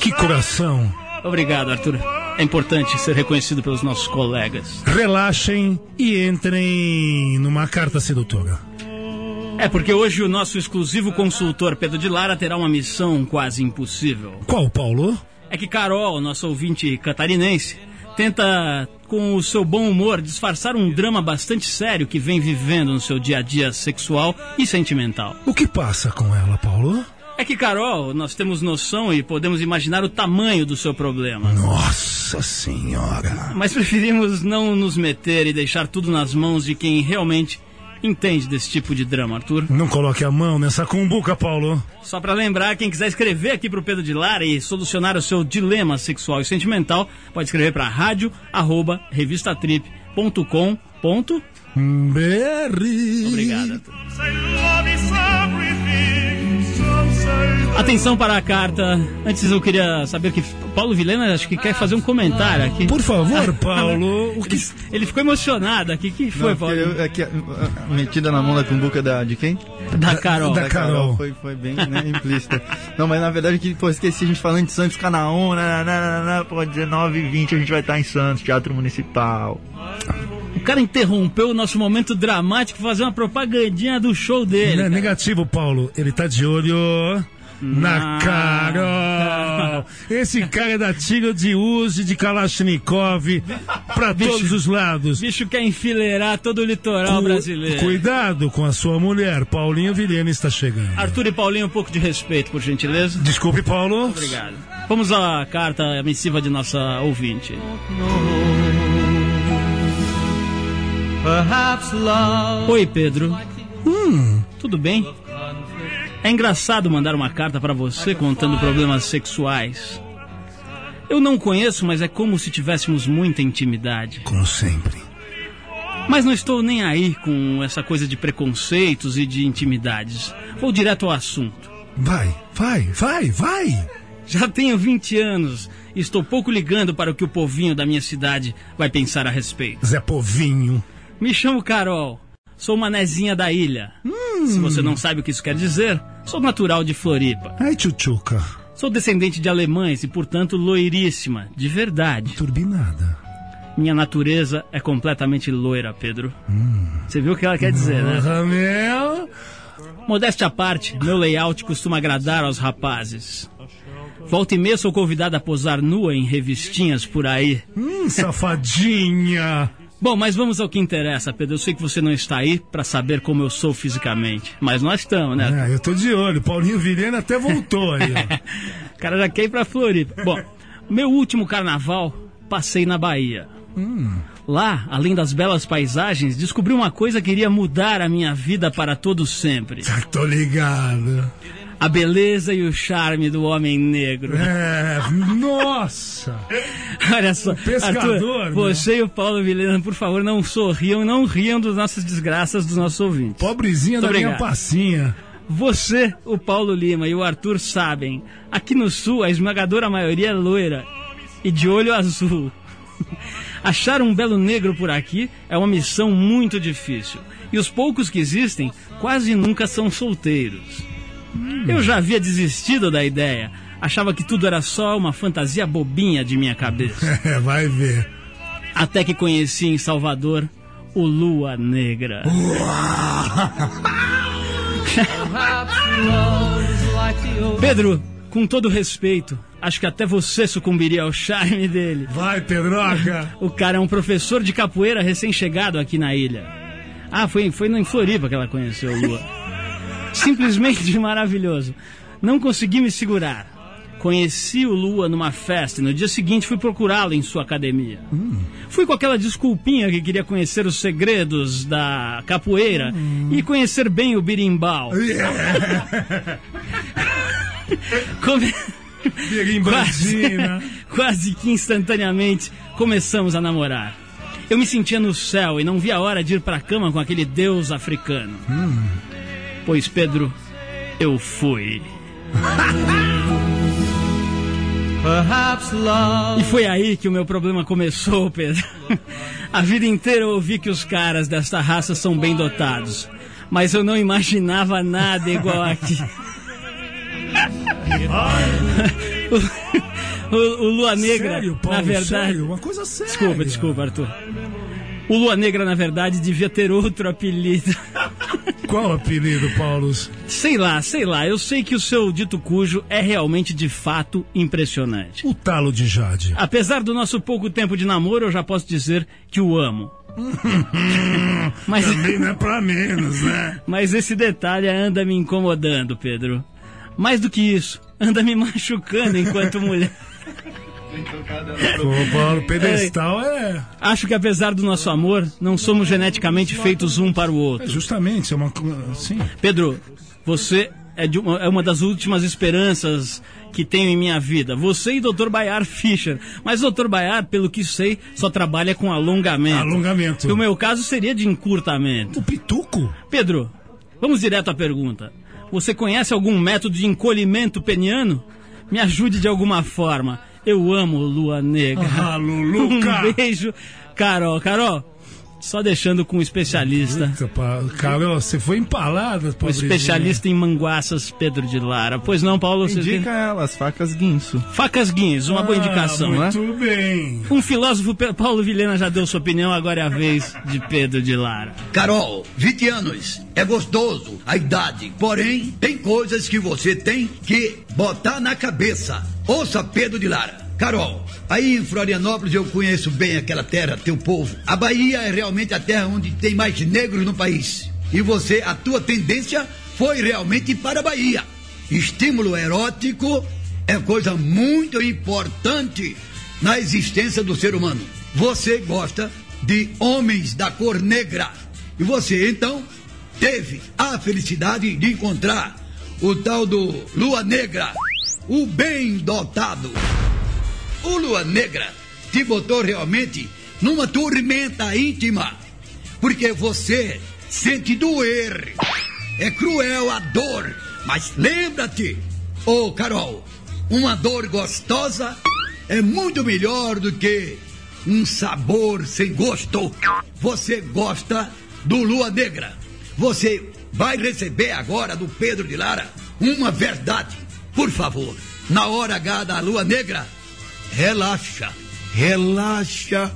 que coração. Obrigado, Arthur. É importante ser reconhecido pelos nossos colegas. Relaxem e entrem numa carta sedutora. É porque hoje o nosso exclusivo consultor Pedro de Lara terá uma missão quase impossível. Qual, Paulo? É que Carol, nosso ouvinte catarinense, tenta, com o seu bom humor, disfarçar um drama bastante sério que vem vivendo no seu dia a dia sexual e sentimental. O que passa com ela, Paulo? É que, Carol, nós temos noção e podemos imaginar o tamanho do seu problema. Nossa Senhora. Mas preferimos não nos meter e deixar tudo nas mãos de quem realmente entende desse tipo de drama, Arthur. Não coloque a mão nessa cumbuca, Paulo. Só pra lembrar, quem quiser escrever aqui pro Pedro de Lara e solucionar o seu dilema sexual e sentimental, pode escrever pra rádio arroba revistatrip.com. ponto. BR. Obrigado. Arthur. Atenção para a carta. Antes eu queria saber que Paulo Vilena acho que quer fazer um comentário aqui. Por favor, Paulo. O que... Ele, ele ficou emocionado aqui. que foi, Não, Paulo? eu- é que metida na mão da cumbuca da, de quem? Da Carol. da Carol. Foi, foi bem né, implícita. Não, mas na verdade que, pô, esqueci a gente falando de Santos né, né, pô, 19 e 20 a gente vai estar em Santos, Teatro Municipal. O cara interrompeu o nosso momento dramático fazer uma propagandinha do show dele. Não é cara. negativo, Paulo. Ele tá de olho na Na- Carol. Esse cara é da tiro de Uzi, de Kalashnikov, pra todos os lados. O bicho quer enfileirar todo o litoral Cu- brasileiro. Cuidado com a sua mulher. Paulinho Vilhena está chegando. Arthur e Paulinho, um pouco de respeito, por gentileza. Desculpe, Paulo. Obrigado. Vamos à carta missiva de nossa ouvinte. Oi, Pedro. Hum, tudo bem? É engraçado mandar uma carta para você contando problemas sexuais. Eu não conheço, mas é como se tivéssemos muita intimidade. Como sempre. Mas não estou nem aí com essa coisa de preconceitos e de intimidades. Vou direto ao assunto. Vai, vai, vai, vai. Já tenho 20 anos e estou pouco ligando para o que o povinho da minha cidade vai pensar a respeito. Zé Povinho. Me chamo Carol. Sou uma nezinha da ilha. Se você não sabe o que isso quer dizer, sou natural de Floripa. Ai, tchutchuca. Sou descendente de alemães e, portanto, loiríssima, de verdade. Turbinada. Minha natureza é completamente loira, Pedro. Você viu o que ela quer dizer, né? Meu. Modéstia à parte, meu layout costuma agradar aos rapazes. Volta e meia sou convidada a posar nua em revistinhas por aí. Hum, safadinha. Bom, mas vamos ao que interessa, Pedro. Eu sei que você não está aí para saber como eu sou fisicamente. Mas nós estamos, né? É, eu tô de olho. Paulinho Vilhena até voltou aí, ó. O cara já quer ir pra Floripa. Bom, meu último carnaval, passei na Bahia. Lá, além das belas paisagens, descobri uma coisa que iria mudar a minha vida para todo sempre. Tô ligado. A beleza e o charme do homem negro. É, nossa. Olha só, pescador, Arthur, né? você e o Paulo Vilhena, por favor, não sorriam, não riam das nossas desgraças dos nossos ouvintes. Pobrezinha Muito da minha obrigado. passinha. Você, o Paulo Lima e o Arthur sabem. Aqui no sul, a esmagadora maioria é loira e de olho azul. Achar um belo negro por aqui é uma missão muito difícil. E os poucos que existem quase nunca são solteiros. Eu já havia desistido da ideia. Achava que tudo era só uma fantasia bobinha de minha cabeça. É, vai ver. Até que conheci em Salvador o Lua Negra. Pedro, com todo respeito, acho que até você sucumbiria ao charme dele. Vai, Pedroca. O cara é um professor de capoeira recém-chegado aqui na ilha. Ah, foi, foi em Floripa que ela conheceu o Lua. Simplesmente maravilhoso. Não consegui me segurar. Conheci o Lua numa festa e no dia seguinte fui procurá-lo em sua academia. Fui com aquela desculpinha que queria conhecer os segredos da capoeira e conhecer bem o birimbau. Come- Birimbandina. Quase que instantaneamente começamos a namorar. Eu me sentia no céu e não via a hora de ir pra cama com aquele deus africano. Pois, Pedro, eu fui. E foi aí que o meu problema começou, Pedro. A vida inteira eu ouvi que os caras desta raça são bem dotados. Mas eu não imaginava nada igual aqui. o, o Lua Negra, Sério, Paulo, na verdade. sério, uma coisa séria. Desculpa, desculpa, Arthur. O Lua Negra, na verdade, devia ter outro apelido. Qual o apelido, Paulo? sei lá, sei lá. Eu sei que o seu dito cujo é realmente de fato impressionante. O talo de Jade. Apesar do nosso pouco tempo de namoro, eu já posso dizer que o amo. Mas, Também não é pra menos, né? mas esse detalhe anda me incomodando, Pedro. Mais do que isso, anda me machucando enquanto mulher. Paulo, pedestal é... Acho que apesar do nosso amor, não somos geneticamente feitos um para o é outro. justamente, é uma... Sim. Pedro, você é, uma, é uma das últimas esperanças que tenho em minha vida. Você e Dr. Bayar Fischer. Mas o Dr. Bayar, pelo que sei, só trabalha com alongamento. Alongamento. E o meu caso seria de encurtamento. O pituco? Pedro, vamos direto à pergunta. Você conhece algum método de encolhimento peniano? Me ajude de alguma forma. Eu amo Lua Negra. Ah, Luluca. Um beijo, Carol. Carol, só deixando com o especialista. Carol, você foi empalada, O especialista em manguaças, Pedro de Lara. Pois não, Paulo? Você Indica ela, as facas guinso. Facas Guins, uma boa Ah, indicação, né? Muito bem. Um filósofo, Paulo Vilhena, já deu sua opinião, agora é a vez de Pedro de Lara. Carol, 20 anos. É gostoso a idade. Porém, tem coisas que você tem que botar na cabeça. Ouça Pedro de Lara. Carol, aí em Florianópolis eu conheço bem aquela terra, teu povo. A Bahia é realmente a terra onde tem mais negros no país. E você, a tua tendência foi realmente para a Bahia. Estímulo erótico é coisa muito importante na existência do ser humano. Você gosta de homens da cor negra. E você, então, teve a felicidade de encontrar o tal do Lua Negra, o bem dotado. O Lua Negra te botou realmente numa tormenta íntima, porque você sente doer. É cruel a dor, mas lembra-te, ô Carol, uma dor gostosa é muito melhor do que um sabor sem gosto. Você gosta do Lua Negra. Você vai receber agora do Pedro de Lara uma verdade. Por favor, na hora H da Lua Negra, relaxa, relaxa,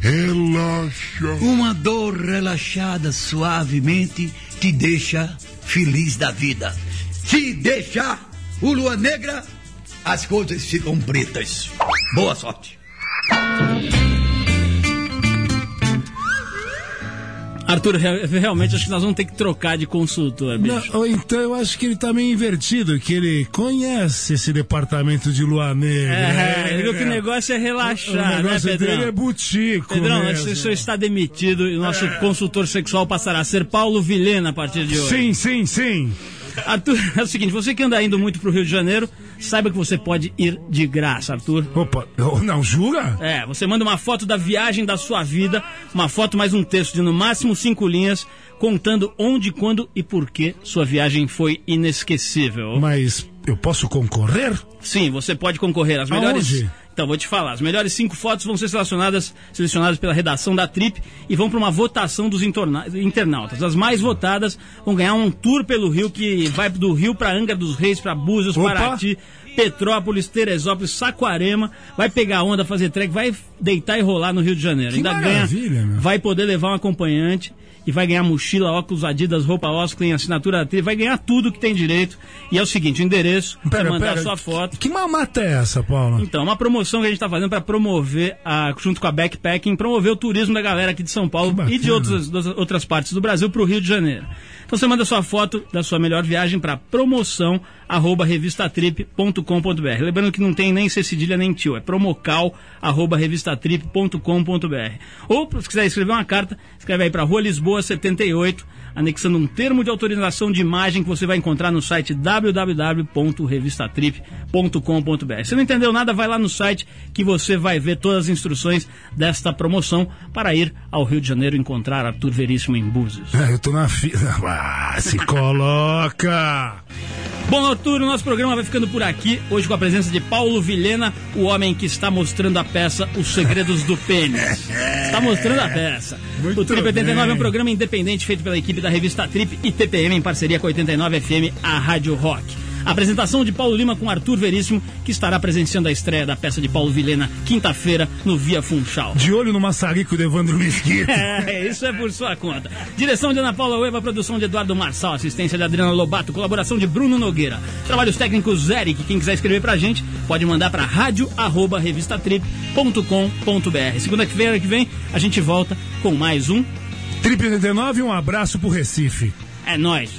relaxa. Uma dor relaxada suavemente te deixa feliz da vida. Se deixar o Lua Negra, as coisas ficam pretas. Boa sorte. Arthur, re- realmente acho que nós vamos ter que trocar de consultor, Não, bicho. ou então eu acho que ele tá meio invertido, que ele conhece esse departamento de lua negra. É, ele viu que o é. negócio é O relaxar, né, negócio dele é Pedrão? butico Pedrão, mesmo. o senhor está demitido e o nosso consultor sexual passará a ser Paulo Vilhena a partir de hoje. Sim, sim, sim. Arthur, é o seguinte, você que anda indo muito pro Rio de Janeiro, saiba que você pode ir de graça, Arthur. Opa, não, jura? É, você manda uma foto da viagem da sua vida, uma foto mais um texto de no máximo cinco linhas, contando onde, quando e por que sua viagem foi inesquecível. Mas eu posso concorrer? Sim, você pode concorrer às melhores. Aonde? Então, vou te falar. As melhores cinco fotos vão ser selecionadas, selecionadas pela redação da Trip e vão para uma votação dos interna- internautas. As mais votadas vão ganhar um tour pelo Rio que vai do Rio para Angra dos Reis, para Búzios, Opa! Paraty, Petrópolis, Teresópolis, Saquarema. Vai pegar onda, fazer trek, vai deitar e rolar no Rio de Janeiro. Que Ainda ganha, meu. vai poder levar um acompanhante e vai ganhar mochila, óculos Adidas, roupa Osclen, assinatura da vai ganhar tudo que tem direito. E é o seguinte, o endereço, Pera, mandar pera, sua foto. Que mamata é essa, Paulo? Então, uma promoção que a gente está fazendo para promover, a, junto com a Backpacking, promover o turismo da galera aqui de São Paulo e de outras, das outras partes do Brasil para o Rio de Janeiro. Então você manda sua foto da sua melhor viagem para promoção arroba revistatrip.com.br. Lembrando que não tem nem C cedilha nem tio, é promocal arroba revistatrip.com.br. Ou se quiser escrever uma carta, escreve aí para Rua Lisboa 78, anexando um termo de autorização de imagem que você vai encontrar no site www.revistatrip.com.br. Se não entendeu nada, vai lá no site que você vai ver todas as instruções desta promoção para ir ao Rio de Janeiro encontrar Arthur Veríssimo em Búzios. É, eu tô na fila. Ah, se coloca! Bom, Arthur, o nosso programa vai ficando por aqui. Hoje com a presença de Paulo Vilhena, o homem que está mostrando a peça Os Segredos do Pênis. Está mostrando a peça. Muito o Trip 89 é um programa independente feito pela equipe da revista Trip e TPM em parceria com a 89 FM, a Rádio Rock. A apresentação de Paulo Lima com Arthur Veríssimo, que estará presenciando a estreia da peça de Paulo Vilhena quinta-feira no Via Funchal. De olho no maçarico do Evandro Mesquita. É, isso é por sua conta. Direção de Ana Paula Ueva, produção de Eduardo Marçal, assistência de Adriana Lobato, colaboração de Bruno Nogueira. Trabalhos técnicos Eric, quem quiser escrever pra gente, pode mandar pra rádio@revistatrip.com.br. Segunda-feira que vem a gente volta com mais um Trip 89, um abraço pro Recife. É nóis.